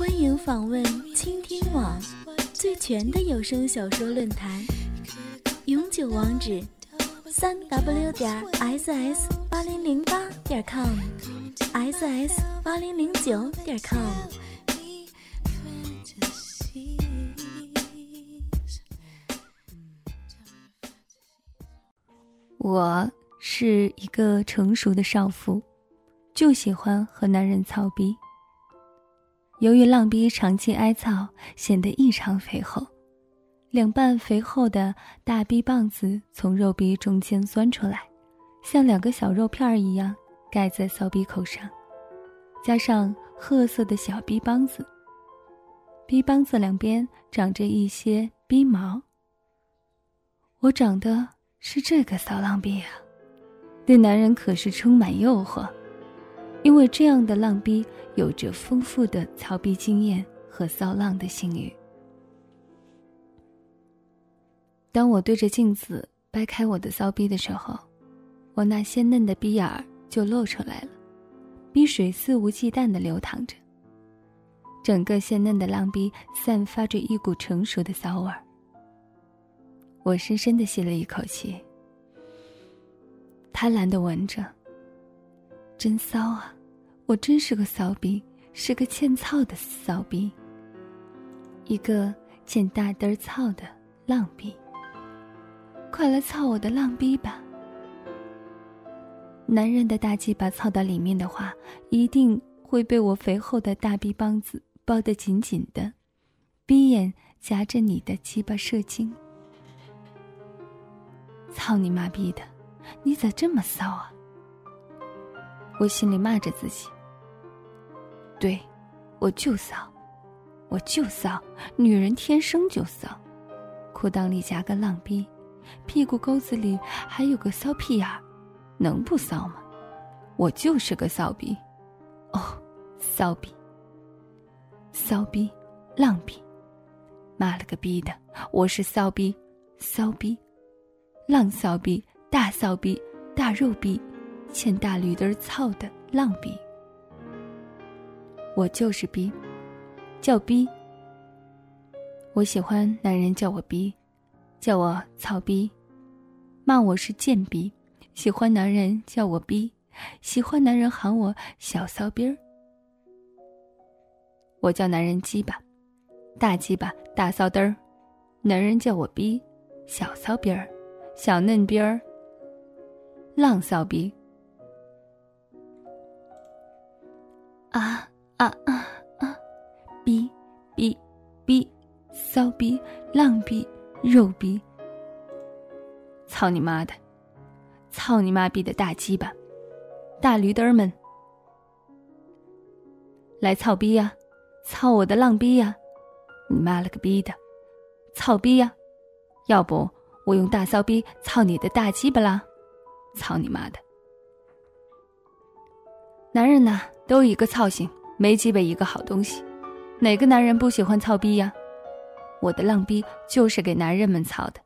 欢迎访问倾听网最全的有声小说论坛，永久网址：三 w 点 ss 八零零八点 com，ss 八零零九点 com。我是一个成熟的少妇，就喜欢和男人操逼。由于浪逼长期挨操，显得异常肥厚，两瓣肥厚的大逼棒子从肉壁中间钻出来，像两个小肉片儿一样盖在骚逼口上，加上褐色的小逼棒子，逼棒子两边长着一些逼毛。我长得是这个骚浪逼啊，对男人可是充满诱惑。因为这样的浪逼有着丰富的操逼经验和骚浪的性欲。当我对着镜子掰开我的骚逼的时候，我那鲜嫩的逼眼儿就露出来了，逼水肆无忌惮的流淌着。整个鲜嫩的浪逼散发着一股成熟的骚味儿。我深深的吸了一口气，贪婪的闻着。真骚啊！我真是个骚逼，是个欠操的骚逼。一个欠大嘚儿操的浪逼。快来操我的浪逼吧！男人的大鸡巴操到里面的话，一定会被我肥厚的大逼帮子包得紧紧的，逼眼夹着你的鸡巴射精。操你妈逼的！你咋这么骚啊？我心里骂着自己。对，我就骚，我就骚，女人天生就骚，裤裆里夹个浪逼，屁股沟子里还有个骚屁眼儿，能不骚吗？我就是个骚逼，哦，骚逼，骚逼，浪逼，妈了个逼的，我是骚逼，骚逼，浪骚逼，大骚逼，大肉逼。欠大驴的操的浪逼，我就是逼，叫逼。我喜欢男人叫我逼，叫我操逼，骂我是贱逼。喜欢男人叫我逼，喜欢男人喊我小骚逼儿。我叫男人鸡巴，大鸡巴，大骚嘚儿。男人叫我逼，小骚逼儿，小嫩逼儿，浪骚逼。啊啊啊啊！逼逼逼，骚逼浪逼肉逼！操你妈的！操你妈逼的大鸡巴！大驴嘚儿们，来操逼呀！操我的浪逼呀！你妈了个逼的！操逼呀！要不我用大骚逼操你的大鸡巴啦！操你妈的！男人呐，都一个操性，没鸡巴一个好东西。哪个男人不喜欢操逼呀？我的浪逼就是给男人们操的。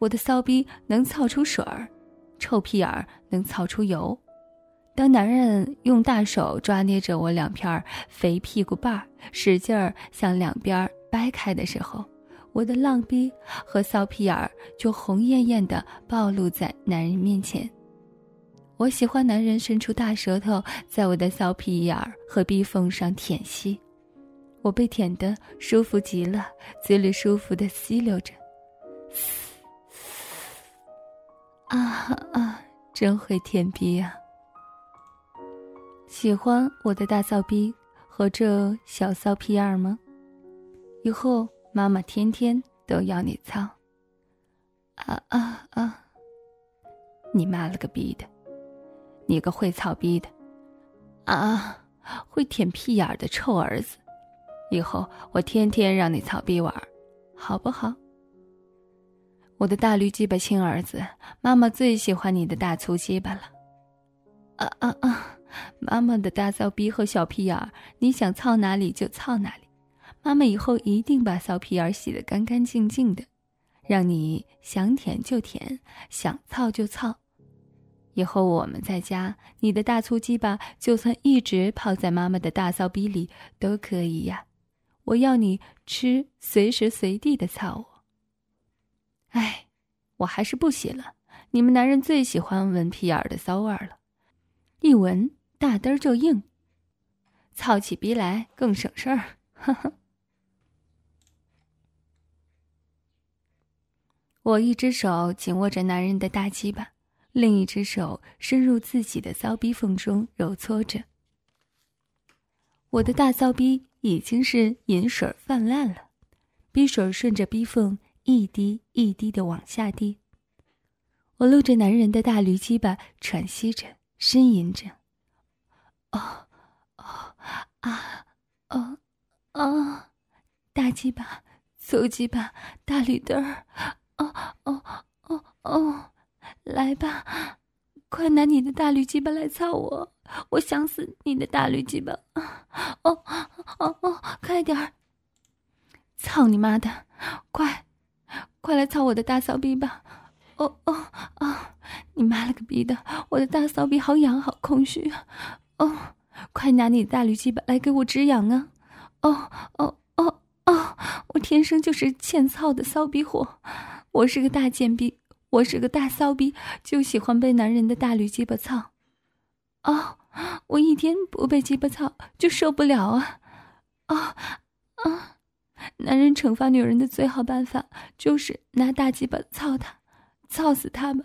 我的骚逼能操出水儿，臭屁眼儿能操出油。当男人用大手抓捏着我两片肥屁股瓣儿，使劲儿向两边掰开的时候，我的浪逼和骚屁眼儿就红艳艳的暴露在男人面前。我喜欢男人伸出大舌头在我的骚屁眼儿和逼缝上舔吸，我被舔得舒服极了，嘴里舒服的吸溜着，啊啊，真会舔逼啊！喜欢我的大骚逼和这小骚屁眼儿吗？以后妈妈天天都要你操。啊啊啊！你妈了个逼的！你个会操逼的，啊，会舔屁眼儿的臭儿子！以后我天天让你操逼玩，好不好？我的大驴鸡巴亲儿子，妈妈最喜欢你的大粗鸡巴了。啊啊啊！妈妈的大骚逼和小屁眼儿，你想操哪里就操哪里。妈妈以后一定把骚屁眼儿洗得干干净净的，让你想舔就舔，想操就操。以后我们在家，你的大粗鸡巴就算一直泡在妈妈的大骚逼里都可以呀。我要你吃，随时随地的操我。哎，我还是不洗了。你们男人最喜欢闻屁眼的骚味了，一闻大嘚儿就硬，操起逼来更省事儿。呵呵。我一只手紧握着男人的大鸡巴。另一只手伸入自己的骚逼缝中揉搓着，我的大骚逼已经是银水泛滥了，逼水顺着逼缝一滴一滴的往下滴。我露着男人的大驴鸡巴，喘息着，呻吟着：“哦，哦，啊，哦，哦，大鸡巴，粗鸡巴，大绿灯儿，哦，哦，哦，哦。”来吧，快拿你的大绿鸡巴来操我！我想死你的大绿鸡巴！哦哦哦，快点儿！操你妈的！快，快来操我的大骚逼吧！哦哦哦，你妈了个逼的！我的大骚逼好痒，好空虚！哦，快拿你的大绿鸡巴来给我止痒啊！哦哦哦哦，我天生就是欠操的骚逼货，我是个大贱逼。我是个大骚逼，就喜欢被男人的大驴鸡巴操。哦，我一天不被鸡巴操就受不了啊！啊啊！男人惩罚女人的最好办法就是拿大鸡巴操他，操死他吧！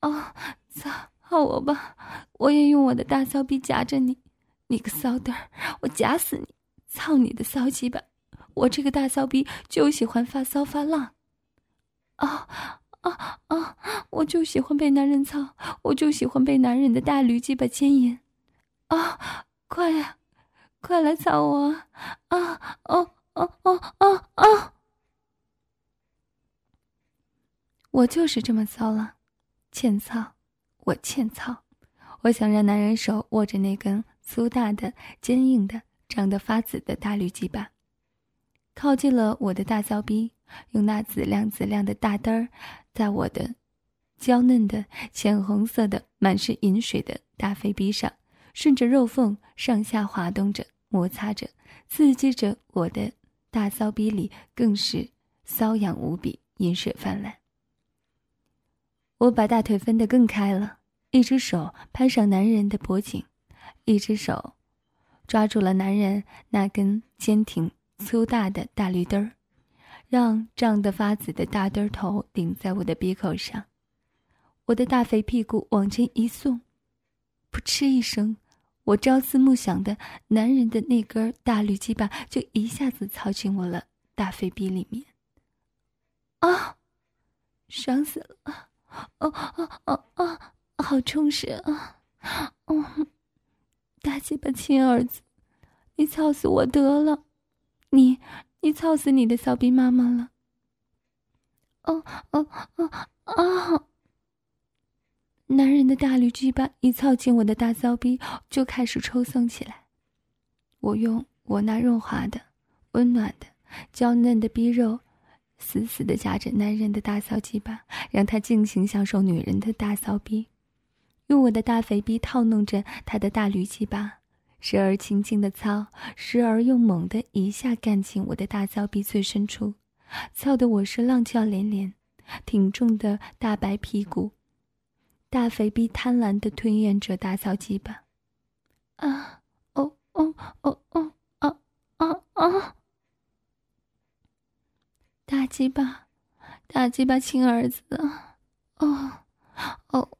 啊，操操我吧！我也用我的大骚逼夹着你，你个骚蛋儿，我夹死你！操你的骚鸡巴！我这个大骚逼就喜欢发骚发浪。啊！啊啊！我就喜欢被男人操，我就喜欢被男人的大驴鸡巴牵引。啊，快呀，快来操我！啊哦哦哦哦哦！我就是这么骚了，欠操，我欠操。我想让男人手握着那根粗大的、坚硬的、长得发紫的大驴鸡巴，靠近了我的大骚逼，用那紫亮紫亮的大灯儿。在我的娇嫩的浅红色的满是银水的大肥逼上，顺着肉缝上下滑动着，摩擦着，刺激着我的大骚逼里，更是瘙痒无比，银水泛滥。我把大腿分得更开了，一只手攀上男人的脖颈，一只手抓住了男人那根坚挺粗大的大绿灯儿。让胀得发紫的大墩头顶在我的鼻口上，我的大肥屁股往前一送，噗嗤一声，我朝思暮想的男人的那根大绿鸡巴就一下子操进我了大肥逼里面。啊，爽死了！哦哦哦哦，好充实啊！哦，大鸡巴亲儿子，你操死我得了，你。操死你的骚逼妈妈了！哦哦哦啊！男人的大驴鸡巴一操进我的大骚逼，就开始抽送起来。我用我那润滑的、温暖的、娇嫩的逼肉，死死的夹着男人的大骚鸡巴，让他尽情享受女人的大骚逼，用我的大肥逼套弄着他的大驴鸡巴。时而轻轻的操，时而又猛的一下干进我的大骚逼最深处，操的我是浪叫连连，挺重的大白屁股，大肥逼贪婪的吞咽着大骚鸡巴，啊，哦哦哦哦，啊啊啊！大鸡巴，大鸡巴亲儿子，哦哦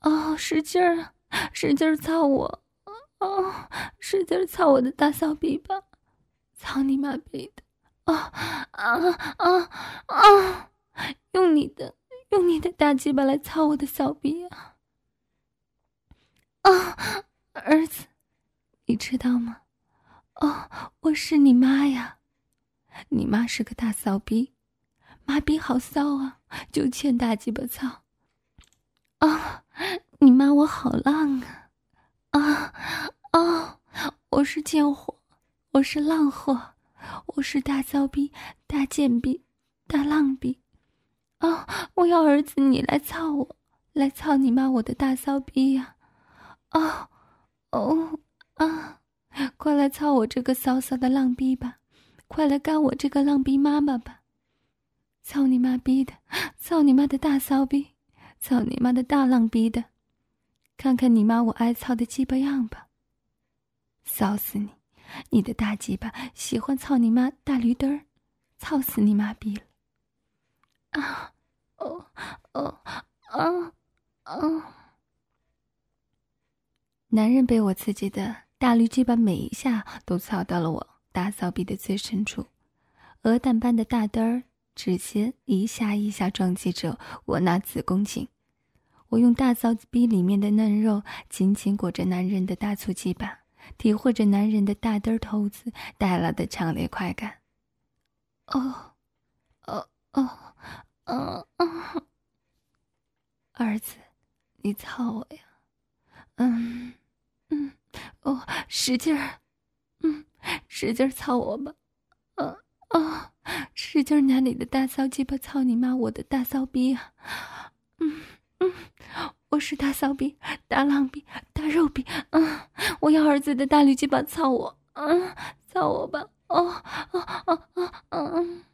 哦，使劲儿，使劲儿操我！哦，使劲操我的大骚逼吧！操你妈逼的！啊啊啊啊！用你的，用你的大鸡巴来操我的骚逼啊！啊，儿子，你知道吗？哦，我是你妈呀！你妈是个大骚逼，妈逼好骚啊，就欠大鸡巴操！啊，你妈我好浪啊！啊啊！我是贱货，我是浪货，我是大骚逼、大贱逼、大浪逼！啊！我要儿子，你来操我！来操你妈我的大骚逼呀！哦，哦啊！快来操我这个骚骚的浪逼吧！快来干我这个浪逼妈妈吧！操你妈逼的！操你妈的大骚逼！操你妈的大浪逼的！看看你妈我爱操的鸡巴样吧！骚死你！你的大鸡巴喜欢操你妈大驴墩儿！操死你妈逼了！啊！哦哦啊啊！男人被我刺激的大驴鸡巴每一下都操到了我大骚逼的最深处，鹅蛋般的大墩儿直接一下一下撞击着我那子宫颈。我用大骚逼里面的嫩肉紧紧裹着男人的大粗鸡巴，体会着男人的大墩儿头子带来的强烈快感。哦，哦哦，哦哦，儿子，你操我呀！嗯。嗯，哦，使劲儿，嗯，使劲儿操我吧，啊啊，使劲儿拿你的大骚鸡巴操你妈我的大骚逼啊，嗯嗯，我是大骚逼，大浪逼，大肉逼，嗯，我要儿子的大驴鸡巴操我，嗯，操我吧，哦哦哦哦嗯。